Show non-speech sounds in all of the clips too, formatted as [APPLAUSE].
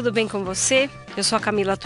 Tudo bem com você? Eu sou a Camila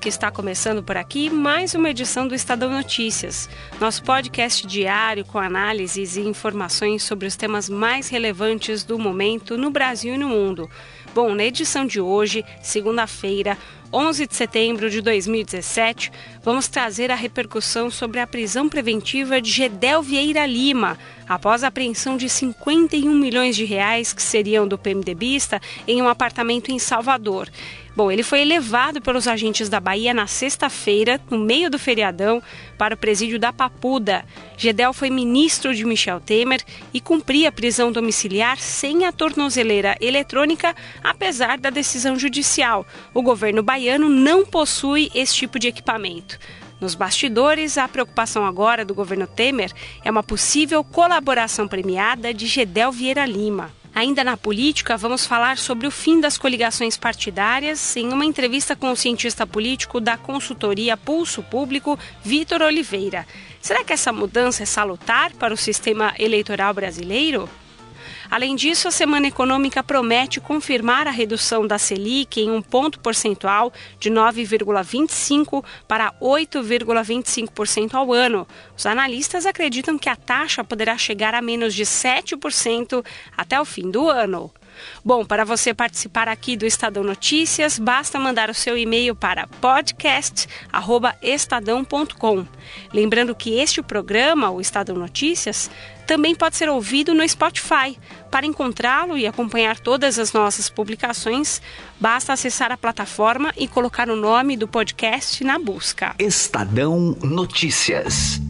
que está começando por aqui mais uma edição do Estadão Notícias, nosso podcast diário com análises e informações sobre os temas mais relevantes do momento no Brasil e no mundo. Bom, na edição de hoje, segunda-feira, 11 de setembro de 2017, vamos trazer a repercussão sobre a prisão preventiva de Gedel Vieira Lima, após a apreensão de 51 milhões de reais que seriam do PMDBista em um apartamento em Salvador. Bom, ele foi levado pelos agentes da Bahia na sexta-feira, no meio do feriadão, para o presídio da Papuda. Gedel foi ministro de Michel Temer e cumpria prisão domiciliar sem a tornozeleira eletrônica, apesar da decisão judicial. O governo baiano não possui esse tipo de equipamento. Nos bastidores, a preocupação agora do governo Temer é uma possível colaboração premiada de Gedel Vieira Lima. Ainda na política, vamos falar sobre o fim das coligações partidárias em uma entrevista com o cientista político da consultoria Pulso Público, Vitor Oliveira. Será que essa mudança é salutar para o sistema eleitoral brasileiro? Além disso, a Semana Econômica promete confirmar a redução da Selic em um ponto percentual de 9,25% para 8,25% ao ano. Os analistas acreditam que a taxa poderá chegar a menos de 7% até o fim do ano. Bom, para você participar aqui do Estadão Notícias, basta mandar o seu e-mail para podcast@estadão.com. Lembrando que este programa, o Estadão Notícias, também pode ser ouvido no Spotify. Para encontrá-lo e acompanhar todas as nossas publicações, basta acessar a plataforma e colocar o nome do podcast na busca. Estadão Notícias.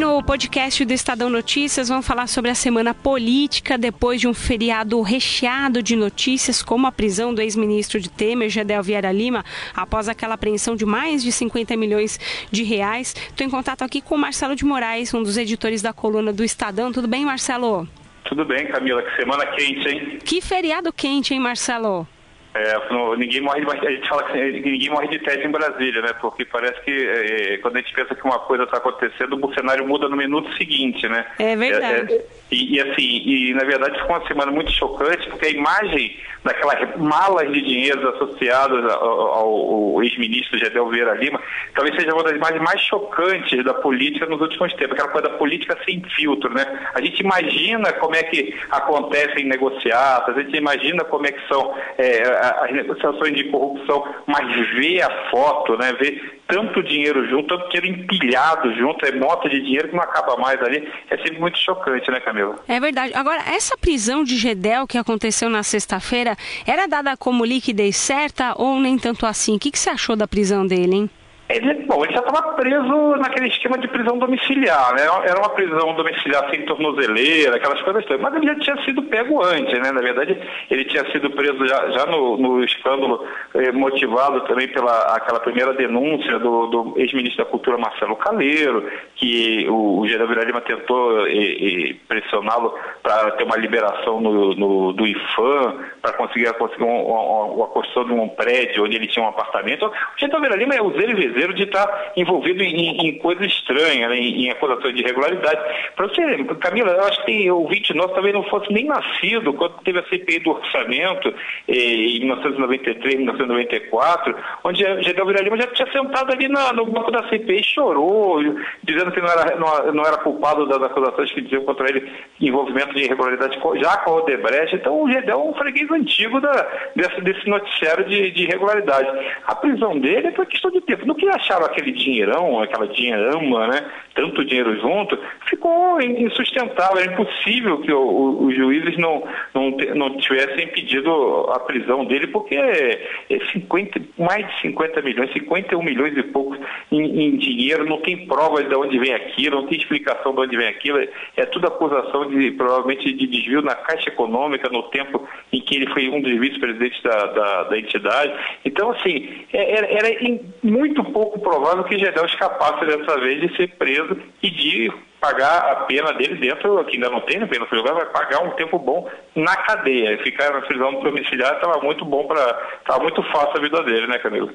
No podcast do Estadão Notícias vamos falar sobre a semana política depois de um feriado recheado de notícias, como a prisão do ex-ministro de Temer, Gedel Vieira Lima, após aquela apreensão de mais de 50 milhões de reais. Estou em contato aqui com o Marcelo de Moraes, um dos editores da coluna do Estadão. Tudo bem, Marcelo? Tudo bem, Camila. Que semana quente, hein? Que feriado quente, hein, Marcelo? É, ninguém morre de, a gente fala que [LAUGHS] ninguém morre de tédio em Brasília, né? Porque parece que é, quando a gente pensa que uma coisa está acontecendo, o cenário muda no minuto seguinte, né? É verdade. É, é e, e, assim, e na verdade ficou uma semana muito chocante, porque a imagem daquelas malas de dinheiro associadas ao, ao, ao ex-ministro Gedel Vieira Lima, talvez seja uma das imagens mais chocantes da política nos últimos tempos, aquela coisa da política sem filtro, né? A gente imagina como é que acontecem negociatas, a gente imagina como é que são é, as negociações de corrupção, mas ver a foto, né? Ver tanto dinheiro junto, tanto dinheiro empilhado junto, é mota de dinheiro que não acaba mais ali, é sempre muito chocante, né, Camila? É verdade. Agora, essa prisão de Gedel que aconteceu na sexta-feira, era dada como liquidez certa ou nem tanto assim? O que, que você achou da prisão dele, hein? Ele, bom, ele já estava preso naquele esquema de prisão domiciliar, né? Era uma prisão domiciliar sem tornozeleira, aquelas coisas todas. Mas ele já tinha sido pego antes, né? Na verdade, ele tinha sido preso já, já no, no, escândalo eh, motivado também pela aquela primeira denúncia do, do ex-ministro da Cultura Marcelo Caleiro, que o, o Geraldo Lima tentou eh, eh, pressioná-lo para ter uma liberação no, no do IFAM, para conseguir, conseguir uma, uma, construção de um prédio onde ele tinha um apartamento. O Geraldo Lima é o Zé brasileiro de estar envolvido em, em estranhas, né, em, em acusações de irregularidade. Para você, Camila, eu acho que o ouvinte nosso talvez não fosse nem nascido quando teve a CPI do orçamento eh, em 1993, 1994, onde a Gedel Vira Lima já tinha sentado ali na, no banco da CPI e chorou, dizendo que não era, não, não era culpado das acusações que diziam contra ele envolvimento de irregularidade já com a Odebrecht. Então o Gedel é um freguês antigo da, desse, desse noticiário de, de irregularidade. A prisão dele foi questão de tempo. No que acharam aquele dinheirão, aquela dinheirama, né? Tanto dinheiro junto, ficou insustentável. É impossível que o, o, os juízes não, não, não tivessem pedido a prisão dele, porque é 50, mais de 50 milhões, 51 milhões e poucos em, em dinheiro, não tem prova de onde vem aquilo, não tem explicação de onde vem aquilo, é, é tudo acusação de provavelmente de desvio na Caixa Econômica no tempo em que ele foi um dos vice-presidentes da, da, da, entidade. Então, assim, é, era, era muito pouco provável que Gedel escapasse dessa vez de ser preso e de pagar a pena dele dentro, que ainda não tem a pena no lugar, vai pagar um tempo bom na cadeia. Ficar na prisão domiciliar estava muito bom para. estava muito fácil a vida dele, né, Camilo?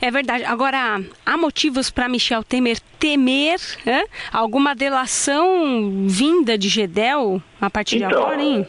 É verdade. Agora, há motivos para Michel Temer temer né, alguma delação vinda de Gedel a partir então, de agora, hein?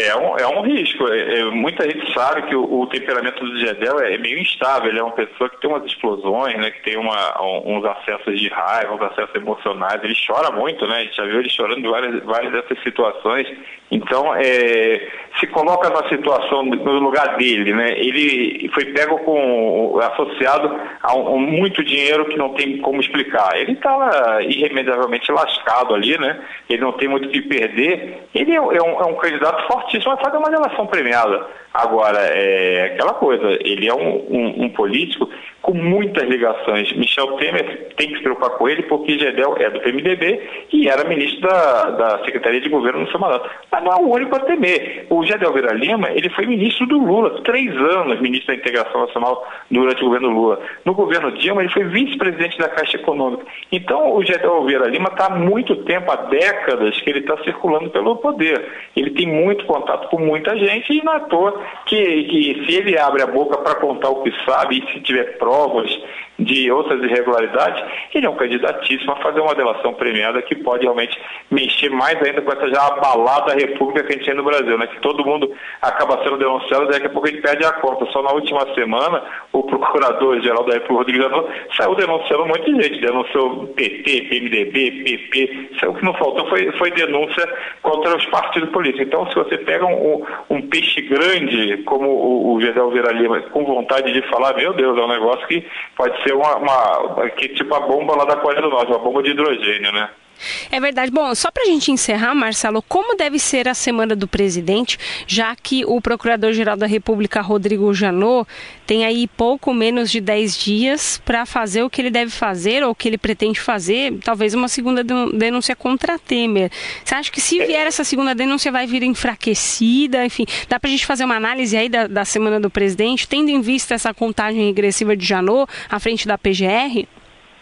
É um, é um risco. É, é, muita gente sabe que o, o, temperamento do Gedel é, meio instável. Ele é uma pessoa que tem umas explosões, né, que tem uma, um, uns acessos de raiva, uns acessos emocionais. Ele chora muito, né? A gente já viu ele chorando em várias, várias dessas situações. Então, é, se coloca na situação, no lugar dele, né? Ele foi pego com, associado a um, um muito dinheiro que não tem como explicar. Ele estava irremediavelmente lascado ali, né? Ele não tem muito o que perder. Ele é, é um, é um candidato forte fortíssimo a fazer uma relação premiada. Agora, é aquela coisa, ele é um, um, um político com muitas ligações. Michel Temer tem que se preocupar com ele porque Gedel é do PMDB e era ministro da, da Secretaria de Governo no seu mandato. Mas não é o único a temer. O Gedel Vera Lima, ele foi ministro do Lula, três anos ministro da Integração Nacional durante o governo Lula. No governo Dilma, ele foi vice-presidente da Caixa Econômica. Então, o Gedel Vera Lima está há muito tempo, há décadas, que ele está circulando pelo poder. Ele tem muito contato com muita gente e não é à toa que, que se ele abre a boca para contar o que sabe e se tiver provas de outras irregularidades, ele é um candidatíssimo a fazer uma delação premiada que pode realmente mexer mais ainda com essa já abalada república que a gente tem no Brasil, né? Que todo mundo acaba sendo denunciado e daqui a pouco a gente perde a conta. Só na última semana, o procurador-geral da República, Rodrigo Janot, saiu denunciando um monte de gente, denunciou PT, PMDB, PP, o que não faltou foi, foi denúncia contra os partidos políticos. Então, se você pega um, um peixe grande, como o, o Gedel Lima, com vontade de falar, meu Deus, é um negócio que pode ser ser uma, uma que, tipo a bomba lá da Coreia do Norte, uma bomba de hidrogênio, né? É verdade. Bom, só para a gente encerrar, Marcelo, como deve ser a semana do presidente, já que o Procurador-Geral da República, Rodrigo Janot, tem aí pouco menos de 10 dias para fazer o que ele deve fazer ou o que ele pretende fazer, talvez uma segunda denúncia contra Temer. Você acha que se vier essa segunda denúncia vai vir enfraquecida? Enfim, dá para a gente fazer uma análise aí da, da semana do presidente, tendo em vista essa contagem regressiva de Janot à frente da PGR?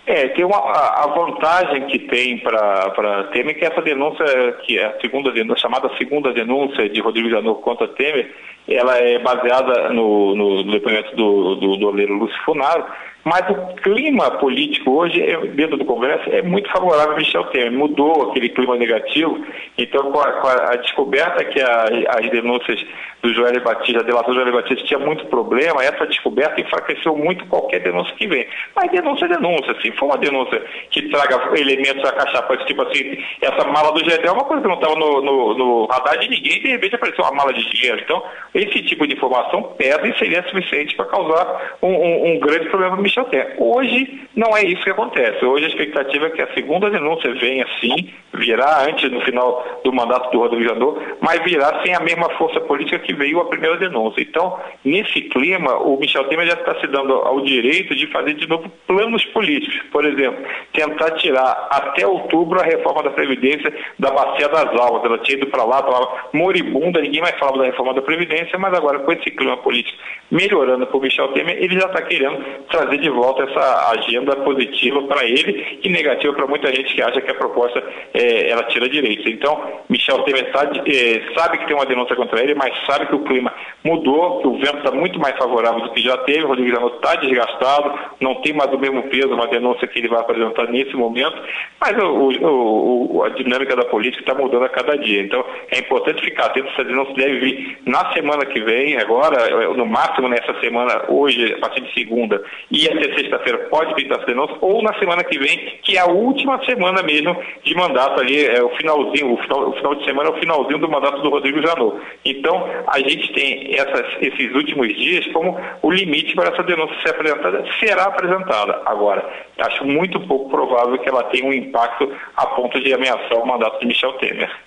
É, tem uma, a vantagem que tem para Temer, que essa denúncia, que é a segunda denúncia, chamada segunda denúncia de Rodrigo Janot contra Temer, ela é baseada no, no depoimento do, do, do oleiro Lúcio Funaro, mas o clima político hoje, dentro do Congresso, é muito favorável a Michel Temer. Mudou aquele clima negativo. Então, com a, com a descoberta que a, as denúncias do Joel Batista, a delação do Joel Batista tinha muito problema, essa descoberta enfraqueceu muito qualquer denúncia que vem. Mas denúncia é denúncia. Se for uma denúncia que traga elementos acachapantes, tipo assim, essa mala do GD é uma coisa que não estava no, no, no, radar de ninguém de repente apareceu uma mala de dinheiro. Então, esse tipo de informação pesa e seria suficiente para causar um, um, um grande problema para Michel Temer. Hoje não é isso que acontece. Hoje a expectativa é que a segunda denúncia venha sim, virá antes no final do mandato do Rodrigo Janot, mas virá sem a mesma força política que veio a primeira denúncia. Então, nesse clima, o Michel Temer já está se dando ao direito de fazer de novo planos políticos. Por exemplo, tentar tirar até outubro a reforma da Previdência da bacia das almas. Ela tinha ido para lá, estava moribunda, ninguém mais falava da reforma da Previdência, mas agora com esse clima político melhorando para o Michel Temer, ele já está querendo trazer de volta essa agenda positiva para ele e negativa para muita gente que acha que a proposta é, ela tira direitos. Então, Michel Temer tá, é, sabe que tem uma denúncia contra ele, mas sabe que o clima mudou, que o vento está muito mais favorável do que já teve, o Rodrigo Janot está desgastado, não tem mais o mesmo peso, uma denúncia que ele vai apresentar nesse momento, mas o, o, o, a dinâmica da política está mudando a cada dia. Então, é importante ficar atento, essa denúncia deve vir na semana que vem, agora, no máximo nessa semana, hoje, a partir de segunda, e até sexta-feira pode pintar essa denúncia, ou na semana que vem, que é a última semana mesmo de mandato ali, é o finalzinho, o final, o final de semana é o finalzinho do mandato do Rodrigo Janot. Então, a gente tem essas, esses últimos dias como o limite para essa denúncia ser apresentada, será apresentada. Agora, acho muito pouco provável que ela tenha um impacto a ponto de ameaçar o mandato de Michel Temer.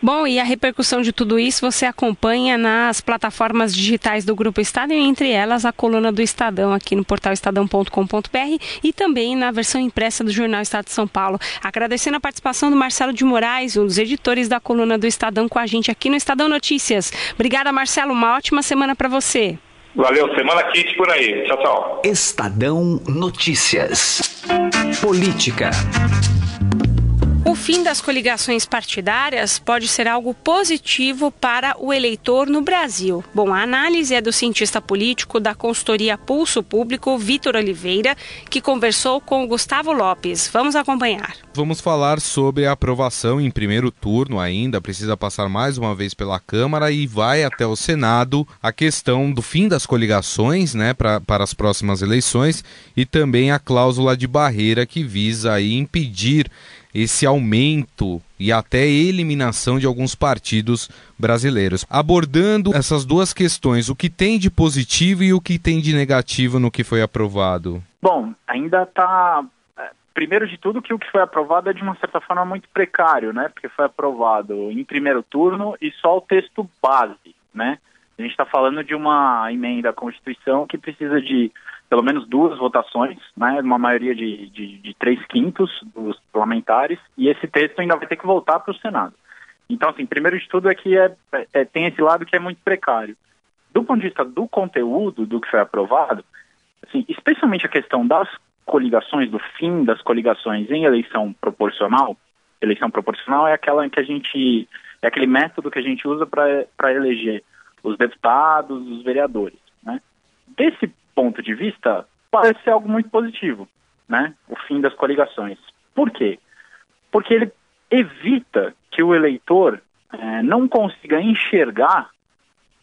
Bom, e a repercussão de tudo isso você acompanha nas plataformas digitais do Grupo Estado, e entre elas a coluna do Estadão aqui no portal estadão.com.br e também na versão impressa do Jornal Estado de São Paulo. Agradecendo a participação do Marcelo de Moraes, um dos editores da coluna do Estadão com a gente aqui no Estadão Notícias. Obrigada, Marcelo. Uma ótima semana para você. Valeu, semana quente por aí. Tchau, tchau. Estadão Notícias. Política. Fim das coligações partidárias pode ser algo positivo para o eleitor no Brasil. Bom, a análise é do cientista político da consultoria Pulso Público, Vitor Oliveira, que conversou com Gustavo Lopes. Vamos acompanhar. Vamos falar sobre a aprovação em primeiro turno ainda, precisa passar mais uma vez pela Câmara e vai até o Senado a questão do fim das coligações, né, pra, para as próximas eleições e também a cláusula de barreira que visa aí impedir esse aumento e até eliminação de alguns partidos brasileiros. Abordando essas duas questões, o que tem de positivo e o que tem de negativo no que foi aprovado? Bom, ainda está. É, primeiro de tudo, que o que foi aprovado é de uma certa forma muito precário, né? Porque foi aprovado em primeiro turno e só o texto base, né? A gente está falando de uma emenda à Constituição que precisa de pelo menos duas votações, né, uma maioria de, de, de três quintos dos parlamentares, e esse texto ainda vai ter que voltar para o Senado. Então, assim, primeiro de tudo é que é, é, tem esse lado que é muito precário. Do ponto de vista do conteúdo do que foi aprovado, assim, especialmente a questão das coligações, do fim das coligações em eleição proporcional, eleição proporcional é aquela que a gente, é aquele método que a gente usa para eleger os deputados, os vereadores, né? Desse ponto de vista, parece ser algo muito positivo, né? O fim das coligações. Por quê? Porque ele evita que o eleitor é, não consiga enxergar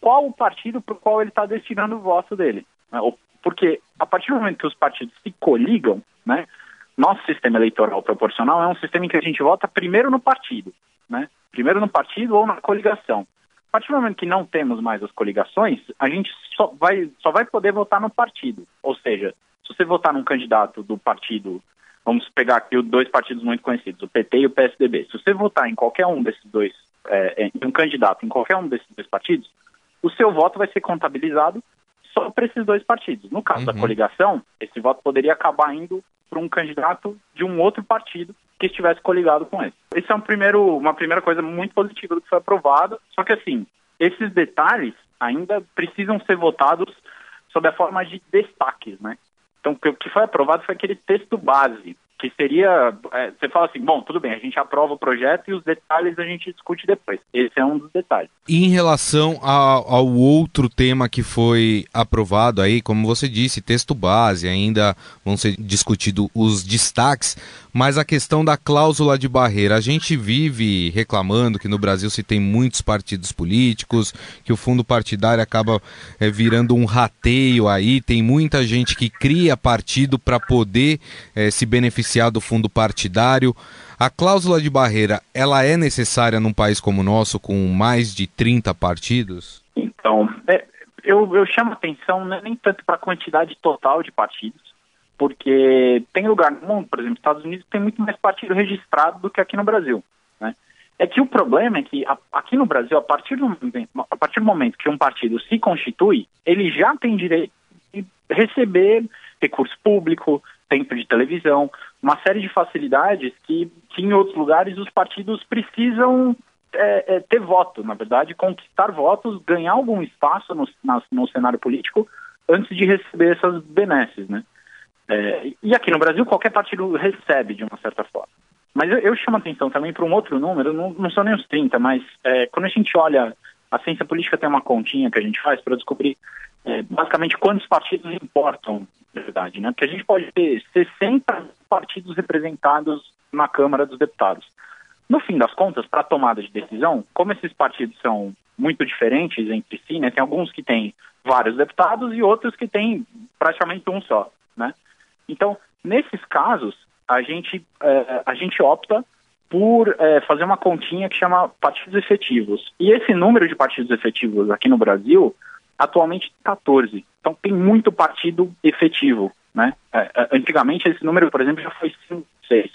qual o partido para o qual ele está destinando o voto dele. Né? Porque a partir do momento que os partidos se coligam, né? Nosso sistema eleitoral proporcional é um sistema em que a gente vota primeiro no partido, né? Primeiro no partido ou na coligação partir do momento que não temos mais as coligações, a gente só vai, só vai poder votar no partido. Ou seja, se você votar num candidato do partido, vamos pegar aqui dois partidos muito conhecidos, o PT e o PSDB. Se você votar em qualquer um desses dois, é, em um candidato em qualquer um desses dois partidos, o seu voto vai ser contabilizado só para esses dois partidos. No caso uhum. da coligação, esse voto poderia acabar indo para um candidato de um outro partido que estivesse coligado com ele. Esse é um primeiro, uma primeira coisa muito positiva do que foi aprovado, só que assim, esses detalhes ainda precisam ser votados sob a forma de destaques, né? Então, o que foi aprovado foi aquele texto base, que seria, é, você fala assim, bom, tudo bem, a gente aprova o projeto e os detalhes a gente discute depois. Esse é um dos detalhes. Em relação ao, ao outro tema que foi aprovado aí, como você disse, texto base, ainda vão ser discutidos os destaques, mas a questão da cláusula de barreira, a gente vive reclamando que no Brasil se tem muitos partidos políticos, que o fundo partidário acaba é, virando um rateio aí, tem muita gente que cria partido para poder é, se beneficiar do fundo partidário. A cláusula de barreira, ela é necessária num país como o nosso, com mais de 30 partidos? Então, é, eu, eu chamo atenção né, nem tanto para a quantidade total de partidos, porque tem lugar no mundo, por exemplo, Estados Unidos tem muito mais partido registrado do que aqui no Brasil. Né? É que o problema é que aqui no Brasil, a partir, do, a partir do momento que um partido se constitui, ele já tem direito de receber recurso público, tempo de televisão, uma série de facilidades que, que em outros lugares os partidos precisam é, é, ter voto, na verdade, conquistar votos, ganhar algum espaço no, na, no cenário político antes de receber essas benesses, né? É, e aqui no Brasil, qualquer partido recebe de uma certa forma. Mas eu, eu chamo atenção também para um outro número, não, não são nem os 30, mas é, quando a gente olha, a ciência política tem uma continha que a gente faz para descobrir é, basicamente quantos partidos importam, na verdade, né? Porque a gente pode ter 60 partidos representados na Câmara dos Deputados. No fim das contas, para tomada de decisão, como esses partidos são muito diferentes entre si, né? Tem alguns que têm vários deputados e outros que têm praticamente um só, né? Então, nesses casos, a gente, é, a gente opta por é, fazer uma continha que chama partidos efetivos. E esse número de partidos efetivos aqui no Brasil, atualmente 14. Então tem muito partido efetivo. Né? É antigamente esse número, por exemplo, já foi 5, 6.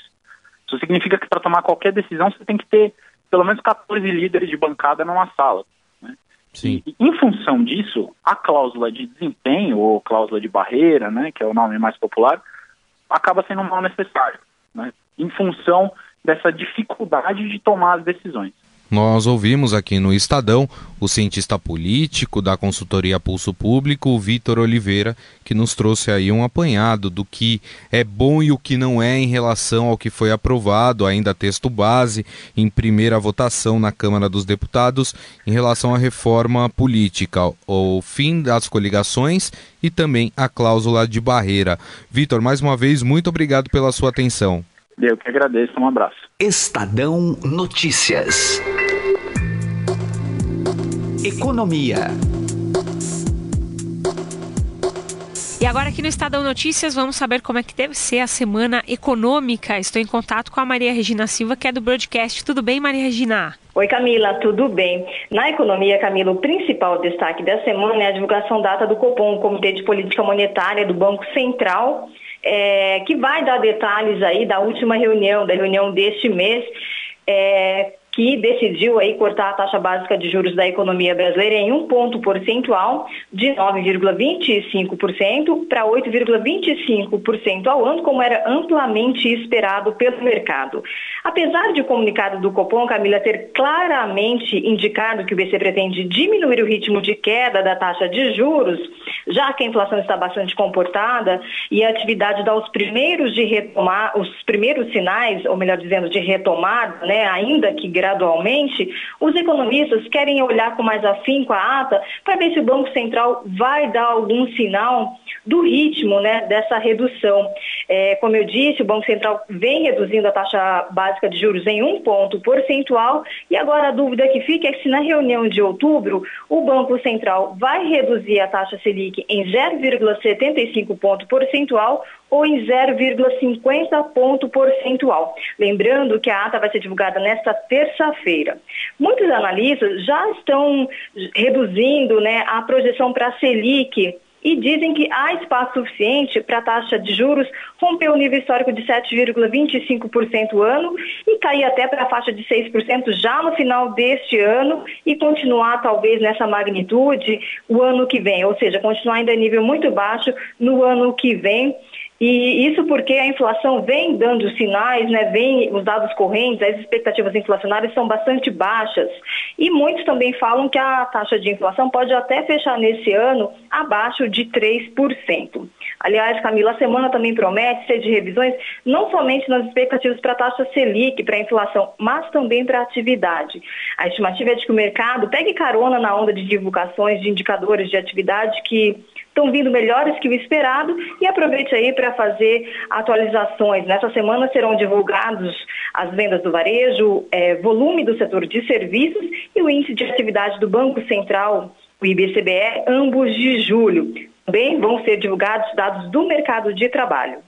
Isso significa que para tomar qualquer decisão você tem que ter pelo menos 14 líderes de bancada numa sala. Né? Sim. E, em função disso, a cláusula de desempenho, ou cláusula de barreira, né, que é o nome mais popular, acaba sendo um mal necessário, né, em função dessa dificuldade de tomar as decisões. Nós ouvimos aqui no Estadão o cientista político da consultoria Pulso Público, Vitor Oliveira, que nos trouxe aí um apanhado do que é bom e o que não é em relação ao que foi aprovado, ainda texto base, em primeira votação na Câmara dos Deputados, em relação à reforma política, o fim das coligações e também a cláusula de barreira. Vitor, mais uma vez, muito obrigado pela sua atenção. Eu que agradeço, um abraço. Estadão Notícias. Economia. E agora aqui no Estadão Notícias vamos saber como é que deve ser a semana econômica. Estou em contato com a Maria Regina Silva, que é do Broadcast. Tudo bem, Maria Regina? Oi, Camila, tudo bem? Na economia, Camila, o principal destaque da semana é a divulgação data do Copom, Comitê de Política Monetária do Banco Central, é, que vai dar detalhes aí da última reunião, da reunião deste mês, é, que decidiu aí cortar a taxa básica de juros da economia brasileira em um ponto percentual de 9,25% para 8,25% ao ano, como era amplamente esperado pelo mercado. Apesar de o comunicado do Copom, Camila, ter claramente indicado que o BC pretende diminuir o ritmo de queda da taxa de juros, já que a inflação está bastante comportada e a atividade dá os primeiros de retomar, os primeiros sinais, ou melhor dizendo, de retomada, né, ainda que gradualmente, os economistas querem olhar com mais afinco a ata para ver se o Banco Central vai dar algum sinal do ritmo né, dessa redução. É, como eu disse, o Banco Central vem reduzindo a taxa básica de juros em um ponto percentual e agora a dúvida que fica é se na reunião de outubro o Banco Central vai reduzir a taxa Selic em 0,75 ponto percentual ou em 0,50 ponto percentual. Lembrando que a ata vai ser divulgada nesta terça-feira. Muitos analistas já estão reduzindo né, a projeção para a Selic e dizem que há espaço suficiente para a taxa de juros romper o nível histórico de 7,25% ano e cair até para a faixa de 6% já no final deste ano e continuar talvez nessa magnitude o ano que vem, ou seja, continuar ainda em nível muito baixo no ano que vem. E isso porque a inflação vem dando sinais, né, vem os dados correntes, as expectativas inflacionárias são bastante baixas. E muitos também falam que a taxa de inflação pode até fechar nesse ano abaixo de 3%. Aliás, Camila, a semana também promete ser de revisões não somente nas expectativas para a taxa Selic, para a inflação, mas também para a atividade. A estimativa é de que o mercado pegue carona na onda de divulgações de indicadores de atividade que estão vindo melhores que o esperado e aproveite aí para fazer atualizações. Nessa semana serão divulgados as vendas do varejo, é, volume do setor de serviços e o índice de atividade do Banco Central, o IBCBE, ambos de julho. Também vão ser divulgados dados do mercado de trabalho.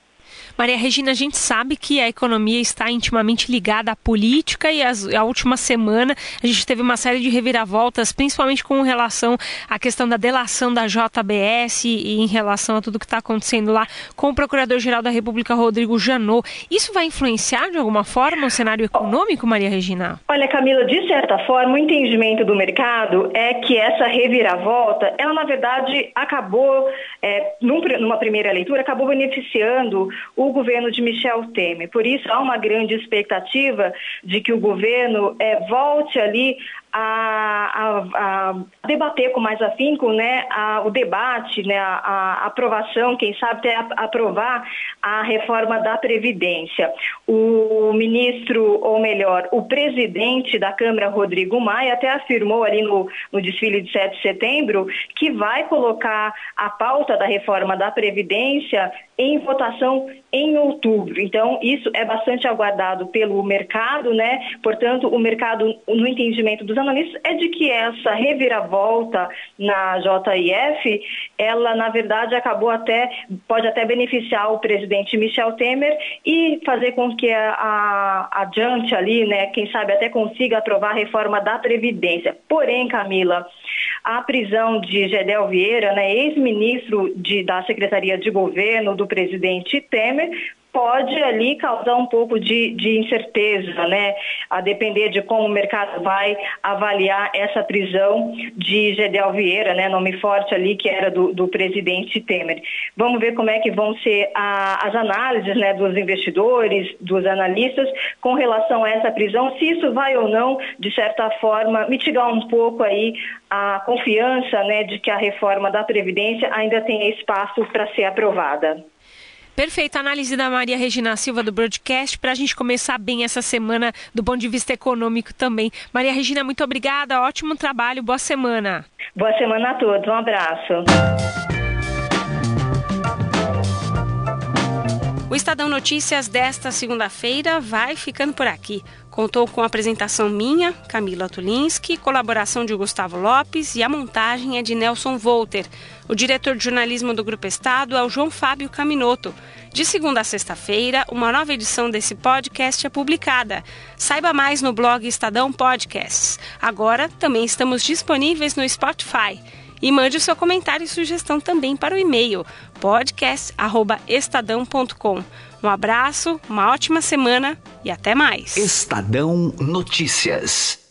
Maria Regina, a gente sabe que a economia está intimamente ligada à política e as, a última semana a gente teve uma série de reviravoltas, principalmente com relação à questão da delação da JBS e em relação a tudo que está acontecendo lá com o Procurador-Geral da República, Rodrigo Janot. Isso vai influenciar de alguma forma o cenário econômico, Maria Regina? Olha, Camila, de certa forma, o entendimento do mercado é que essa reviravolta, ela na verdade acabou, é, numa primeira leitura, acabou beneficiando o governo de Michel Temer. Por isso, há uma grande expectativa de que o governo é, volte ali a, a, a, debater com mais afinco né, a, o debate, né, a, aprovação, quem sabe até aprovar a reforma da Previdência. O ministro, ou melhor, o presidente da Câmara, Rodrigo Maia, até afirmou ali no, no desfile de 7 de setembro que vai colocar a pauta da reforma da Previdência em votação em outubro. Então, isso é bastante aguardado pelo mercado, né? Portanto, o mercado, no entendimento dos analistas, é de que essa reviravolta na JIF, ela, na verdade, acabou até, pode até beneficiar o presidente Michel Temer e fazer com que a, a adiante ali, né? Quem sabe até consiga aprovar a reforma da Previdência. Porém, Camila, a prisão de Gedel Vieira, né, ex-ministro da Secretaria de Governo do presidente Temer, pode ali causar um pouco de, de, incerteza, né? A depender de como o mercado vai avaliar essa prisão de Gedel Vieira, né? Nome forte ali que era do, do presidente Temer. Vamos ver como é que vão ser a, as análises, né? Dos investidores, dos analistas com relação a essa prisão, se isso vai ou não, de certa forma, mitigar um pouco aí a confiança, né? De que a reforma da Previdência ainda tem espaço para ser aprovada. Perfeita análise da Maria Regina Silva do Broadcast para a gente começar bem essa semana do ponto de vista econômico também. Maria Regina, muito obrigada, ótimo trabalho, boa semana. Boa semana a todos, um abraço. O Estadão Notícias desta segunda-feira vai ficando por aqui. Contou com a apresentação minha, Camila Tulinski, colaboração de Gustavo Lopes e a montagem é de Nelson Volter. O diretor de jornalismo do Grupo Estado é o João Fábio Caminoto. De segunda a sexta-feira, uma nova edição desse podcast é publicada. Saiba mais no blog Estadão Podcasts. Agora também estamos disponíveis no Spotify. E mande o seu comentário e sugestão também para o e-mail podcast@estadão.com. Um abraço, uma ótima semana e até mais. Estadão Notícias.